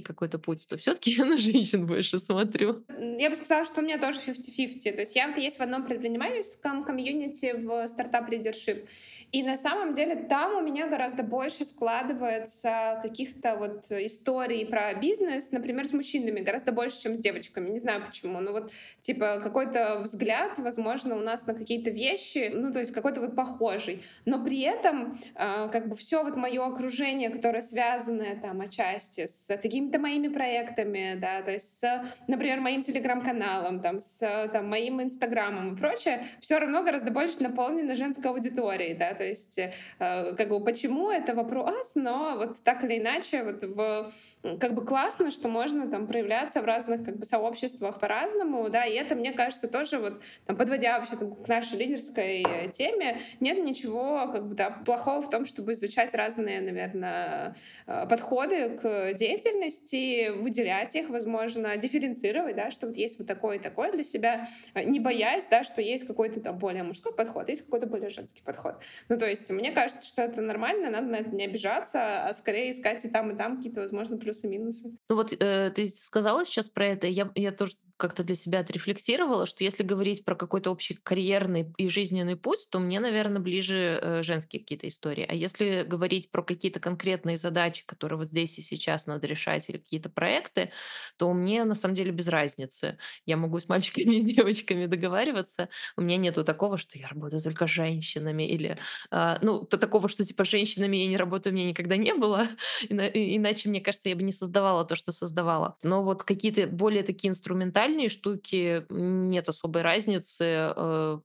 какой-то путь, то все-таки я на женщин больше смотрю. Я бы сказала, что у меня тоже 50-50. То есть я вот есть в одном предпринимательском комьюнити в стартап лидершип. И на самом деле там у меня гораздо больше складывается каких-то вот историй про бизнес, например, с мужчинами, гораздо больше, чем с девочками. Не знаю почему. Ну вот, типа, какой-то взгляд, возможно, у нас на какие-то вещи, ну то есть какой-то вот похожий. Но при этом э, как бы все вот мое окружение, которое связанное там отчасти с какими-то моими проектами, да, то есть с, например, моим телеграм-каналом, там, с там, моим инстаграмом и прочее, все равно гораздо больше наполнено женской аудиторией, да, то есть э, как бы почему это вопрос, но вот так или иначе вот в как бы классно, что можно там проявляться в разных как бы сообществах по-разному, да, и это, мне кажется, тоже вот там, подводя вообще там, к нашей лидерской теме, нет ничего как бы да, плохого в том, чтобы изучать разные, наверное, э, подходы к деятельности, выделять их, возможно, дифференцировать, да, что вот есть вот такое и такое для себя, э, не боясь, да, что есть какой-то там более мужской подход, есть какой-то более женский подход. Ну, то есть мне кажется, что это нормально, надо на это не обижаться, а скорее искать и там, и там какие-то, возможно, плюсы-минусы. Ну вот э, ты сказала сейчас про это, я, я тоже как-то для себя отрефлексировала, что если говорить про какой-то общий карьерный и жизненный путь, то мне, наверное, ближе э, женские какие-то истории. А если говорить про какие-то конкретные задачи, которые вот здесь и сейчас надо решать, или какие-то проекты, то мне на самом деле без разницы. Я могу с мальчиками и с девочками договариваться. У меня нету такого, что я работаю только с женщинами, или а, ну, то такого, что типа с женщинами я не работаю, у меня никогда не было. Иначе, мне кажется, я бы не создавала то, что создавала. Но вот какие-то более такие инструментальные дальние штуки нет особой разницы, э,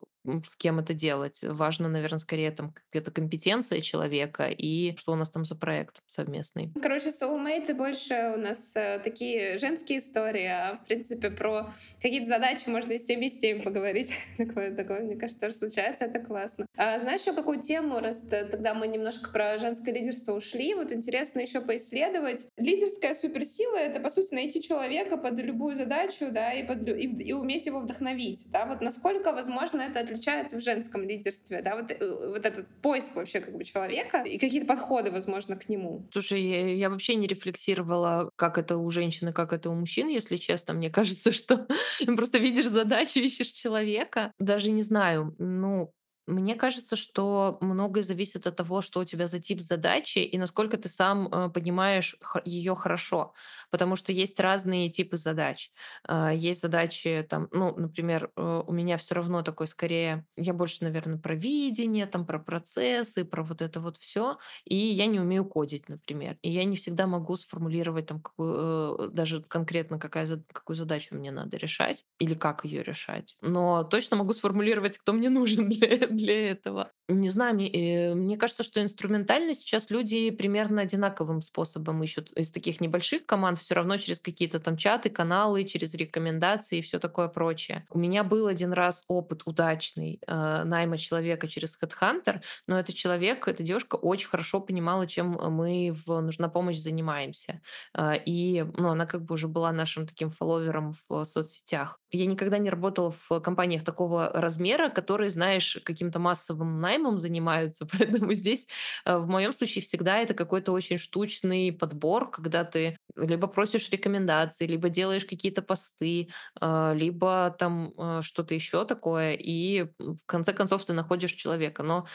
с кем это делать. Важно, наверное, скорее там какая-то компетенция человека и что у нас там за проект совместный. Короче, soulmate больше у нас э, такие женские истории, а в принципе про какие-то задачи можно и с теми, и с теми поговорить. [LAUGHS] такое, такое, мне кажется, тоже случается, это классно. А знаешь еще какую тему, раз тогда мы немножко про женское лидерство ушли, вот интересно еще поисследовать. Лидерская суперсила — это, по сути, найти человека под любую задачу, да, и, под, и, и уметь его вдохновить, да, вот насколько возможно это отличается в женском лидерстве, да, вот, э, вот этот поиск вообще как бы человека и какие-то подходы, возможно, к нему. Слушай, я, я вообще не рефлексировала, как это у женщины, как это у мужчин, если честно. Мне кажется, [LAUGHS] что просто видишь задачу, ищешь человека. Даже не знаю, ну, мне кажется, что многое зависит от того, что у тебя за тип задачи и насколько ты сам э, понимаешь ее хорошо. Потому что есть разные типы задач. А, Есть задачи, там, ну, например, э, у меня все равно такой скорее, я больше, наверное, про видение, там, про процессы, про вот это вот все. И я не умею кодить, например. И я не всегда могу сформулировать там какую, э, даже конкретно какая, какую задачу мне надо решать или как ее решать. Но точно могу сформулировать, кто мне нужен для, [LAUGHS] для этого. Не знаю, мне, э, мне кажется, что инструментально сейчас люди примерно одинаковым способом ищут. Из таких небольших команд все равно через какие-то там чаты, каналы, через рекомендации и все такое прочее. У меня был один раз опыт удачный э, найма человека через HeadHunter, но этот человек, эта девушка очень хорошо понимала, чем мы в «Нужна помощь» занимаемся. Э, и ну, она как бы уже была нашим таким фолловером в соцсетях. Я никогда не работала в компаниях такого размера, которые, знаешь, каким-то массовым наймом занимаются. [LAUGHS] Поэтому здесь э, в моем случае всегда это какой-то очень штучный подбор, когда ты либо просишь рекомендации, либо делаешь какие-то посты, э, либо там э, что-то еще такое, и в конце концов ты находишь человека. Но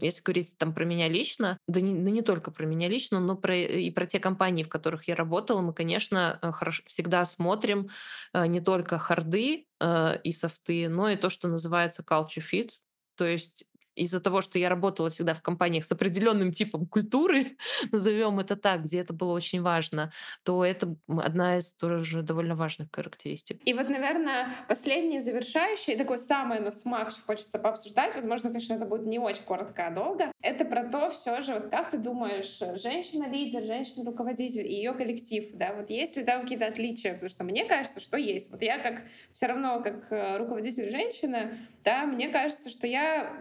если говорить там про меня лично, да не, да не только про меня лично, но про, и про те компании, в которых я работала, мы, конечно, хорошо, всегда смотрим не только харды, и софты, но и то, что называется culture fit. То есть из-за того, что я работала всегда в компаниях с определенным типом культуры, [LAUGHS] назовем это так, где это было очень важно, то это одна из тоже довольно важных характеристик. И вот, наверное, последнее завершающее, такое самое на смак, что хочется пообсуждать, возможно, конечно, это будет не очень коротко, а долго, Это про то все же, вот как ты думаешь, женщина-лидер, женщина-руководитель и ее коллектив, да, вот есть ли там какие-то отличия? Потому что мне кажется, что есть. Вот я как все равно как э, руководитель женщина, да, мне кажется, что я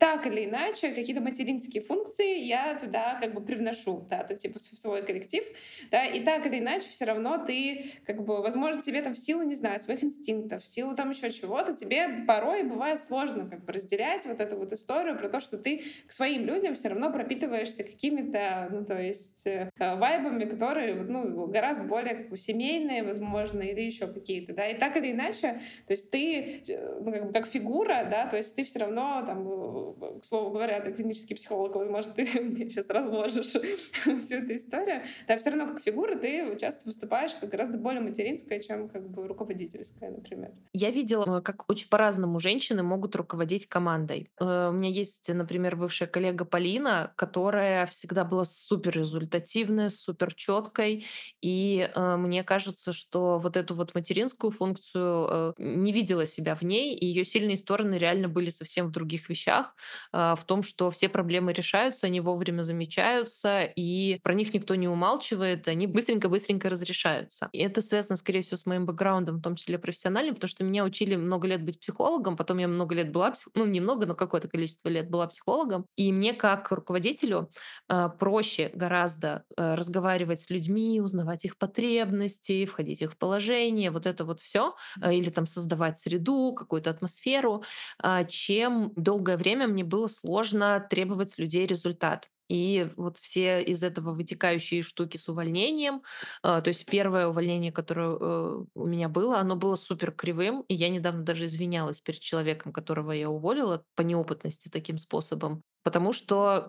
так или иначе какие-то материнские функции я туда как бы привношу, да, то типа в свой коллектив, да, и так или иначе все равно ты как бы, возможно, тебе там в силу, не знаю, своих инстинктов, в силу там еще чего-то, тебе порой бывает сложно как бы разделять вот эту вот историю про то, что ты к своим людям все равно пропитываешься какими-то, ну, то есть э, вайбами, которые, ну, гораздо более как бы семейные, возможно, или еще какие-то, да, и так или иначе, то есть ты, э, ну, как, бы, как фигура, да, то есть ты все равно, там, э, к слову говоря, ты клинический психолог, возможно, ты [LAUGHS] мне сейчас разложишь [LAUGHS] всю эту историю, да, все равно как фигура ты часто выступаешь как гораздо более материнская, чем как бы руководительская, например. Я видела, как очень по-разному женщины могут руководить командой. У меня есть, например, бывшая коллега Полина, которая всегда была супер результативной, супер четкой, и э, мне кажется, что вот эту вот материнскую функцию э, не видела себя в ней, и ее сильные стороны реально были совсем в других вещах, э, в том, что все проблемы решаются, они вовремя замечаются, и про них никто не умалчивает, они быстренько-быстренько разрешаются. И это связано, скорее всего, с моим бэкграундом, в том числе профессиональным, потому что меня учили много лет быть психологом, потом я много лет была, ну, немного, но какое-то количество лет была психологом, и мне как руководителю э, проще гораздо э, разговаривать с людьми, узнавать их потребности, входить в их положение, вот это вот все, э, или там создавать среду, какую-то атмосферу, э, чем долгое время мне было сложно требовать с людей результат. И вот все из этого вытекающие штуки с увольнением. То есть первое увольнение, которое у меня было, оно было супер кривым. И я недавно даже извинялась перед человеком, которого я уволила по неопытности таким способом. Потому что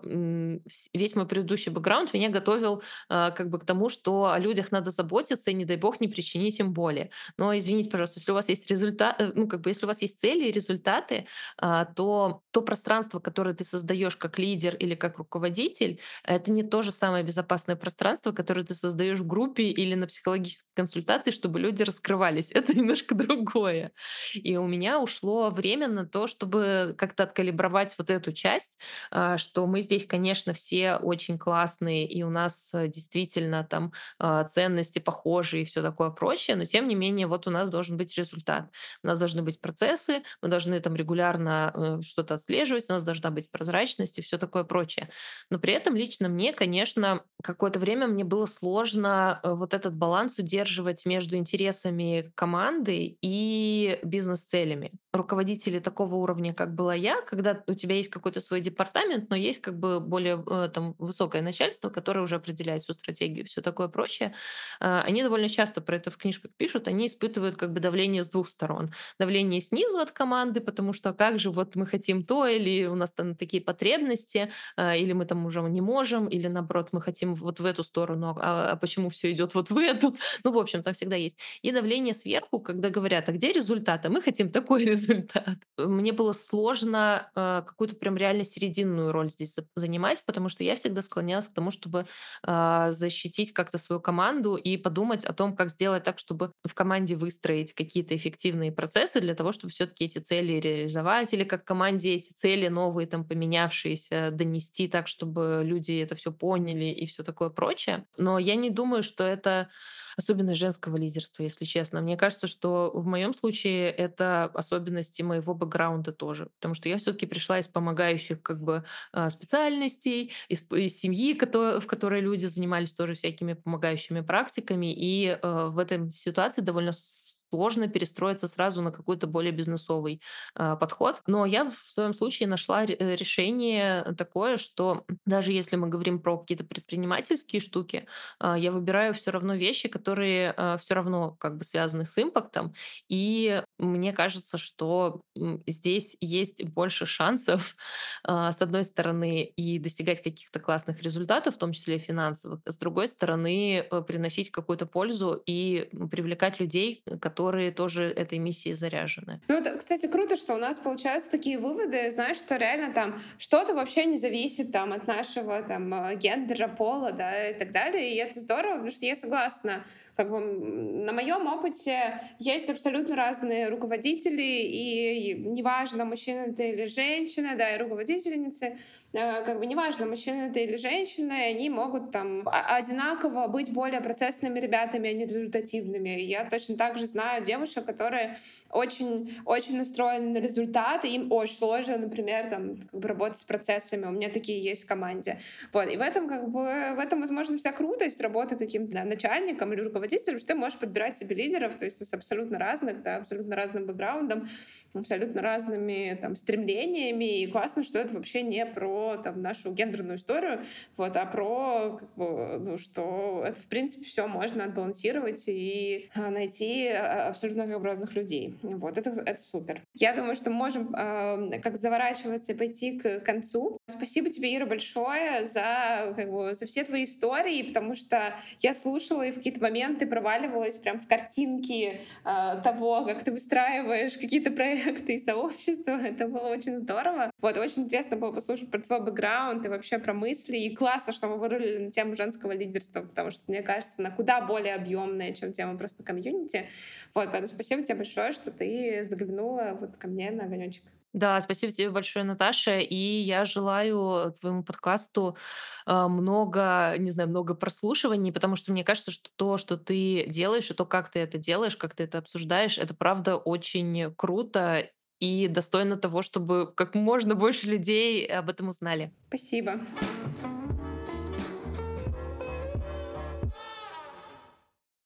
весь мой предыдущий бэкграунд меня готовил а, как бы к тому, что о людях надо заботиться и, не дай бог, не причинить им боли. Но извините, пожалуйста, если у вас есть результат, э, ну как бы если у вас есть цели и результаты, а, то то пространство, которое ты создаешь как лидер или как руководитель, это не то же самое безопасное пространство, которое ты создаешь в группе или на психологической консультации, чтобы люди раскрывались. [LAUGHS] Это немножко другое. И у меня ушло время на то, чтобы как-то откалибровать вот эту часть, что мы здесь, конечно, все очень классные, и у нас э, действительно там а, ценности похожие и все такое прочее, но тем не менее вот у нас должен быть результат. У нас должны быть процессы, мы должны там регулярно э, что-то отслеживать, у нас должна быть прозрачность и все такое прочее. Но при этом лично мне, конечно, какое-то время мне было сложно э, вот этот баланс удерживать между интересами команды и бизнес-целями. Руководители такого уровня, как была я, когда у тебя есть какой-то свой департамент, но есть как бы более э, там высокое начальство, которое уже определяет всю стратегию все такое прочее, а, они довольно часто про это в книжках пишут, они испытывают как бы давление с двух сторон. Давление снизу от команды, потому что как же вот мы хотим то, или у нас там такие потребности, а, или мы там уже не можем, или наоборот мы хотим вот в эту сторону, а, а почему все идет вот в эту? Ну, в общем, там всегда есть. И давление сверху, когда говорят, а где результат? А мы хотим такой [LAUGHS] результат. Мне было сложно а, какую-то прям реально серединную роль здесь за- занимать, потому что я всегда склонялась к тому, чтобы а, защитить как-то свою команду и подумать о том, как сделать так, чтобы в команде выстроить какие-то эффективные процессы для того, чтобы все-таки эти цели реализовать, или как команде эти цели новые, там, поменявшиеся, донести так, чтобы люди это все поняли и все такое прочее. Но я не думаю, что это особенность женского лидерства, если честно. Мне кажется, что в моем случае это особенности моего бэкграунда тоже, потому что я все-таки пришла из помогающих как бы а, специальностей, из, из семьи, в которой люди занимались тоже всякими помогающими практиками, и э, в этой ситуации довольно сложно перестроиться сразу на какой-то более бизнесовый а, подход. Но я в своем случае нашла э, решение такое, что даже если мы говорим про какие-то предпринимательские штуки, а, я выбираю все равно вещи, которые все равно как бы связаны с импактом. И мне кажется, что здесь есть больше шансов, [LAUGHS] а, с одной стороны, и достигать каких-то классных результатов, в том числе финансовых, с другой стороны, э, приносить какую-то пользу и привлекать людей, которые которые тоже этой миссией заряжены. Ну, это, кстати, круто, что у нас получаются такие выводы, знаешь, что реально там что-то вообще не зависит там от нашего там э, гендера, пола, да, и так далее. И это здорово, потому что я согласна как бы на моем опыте есть абсолютно разные руководители, и неважно, мужчина это или женщина, да, и руководительницы, как бы неважно, мужчина это или женщина, они могут там одинаково быть более процессными ребятами, а не результативными. Я точно так же знаю девушек, которые очень, очень настроены на результаты, им очень сложно, например, там, как бы работать с процессами. У меня такие есть в команде. Вот. И в этом, как бы, в этом, возможно, вся крутость работы каким-то начальником или руководителем, что ты можешь подбирать себе лидеров, то есть с абсолютно разных, да, абсолютно разным бэкграундом, абсолютно разными там, стремлениями. И классно, что это вообще не про там, нашу гендерную историю, вот, а про, как бы, ну, что это, в принципе, все можно отбалансировать и а, найти а, абсолютно как бы разных людей. Вот, это, это супер. Я думаю, что можем э, как заворачиваться и пойти к концу. Спасибо тебе, Ира, большое за, как бы, за все твои истории, потому что я слушала и в какие-то моменты проваливалась прям в картинки э, того, как ты выстраиваешь какие-то проекты и сообщества. [LAUGHS] Это было очень здорово. Вот, очень интересно было послушать про твой бэкграунд и вообще про мысли. И классно, что мы вырулили на тему женского лидерства, потому что, мне кажется, она куда более объемная, чем тема просто комьюнити. Вот, поэтому спасибо тебе большое, что ты заглянула вот ко мне на огонечек. Да, спасибо тебе большое, Наташа. И я желаю твоему подкасту а, много, не знаю, много прослушиваний, потому что мне кажется, что то, что ты делаешь, и то, как ты это делаешь, как ты это обсуждаешь, это правда очень круто и достойно того, чтобы как можно больше людей об этом узнали. Спасибо.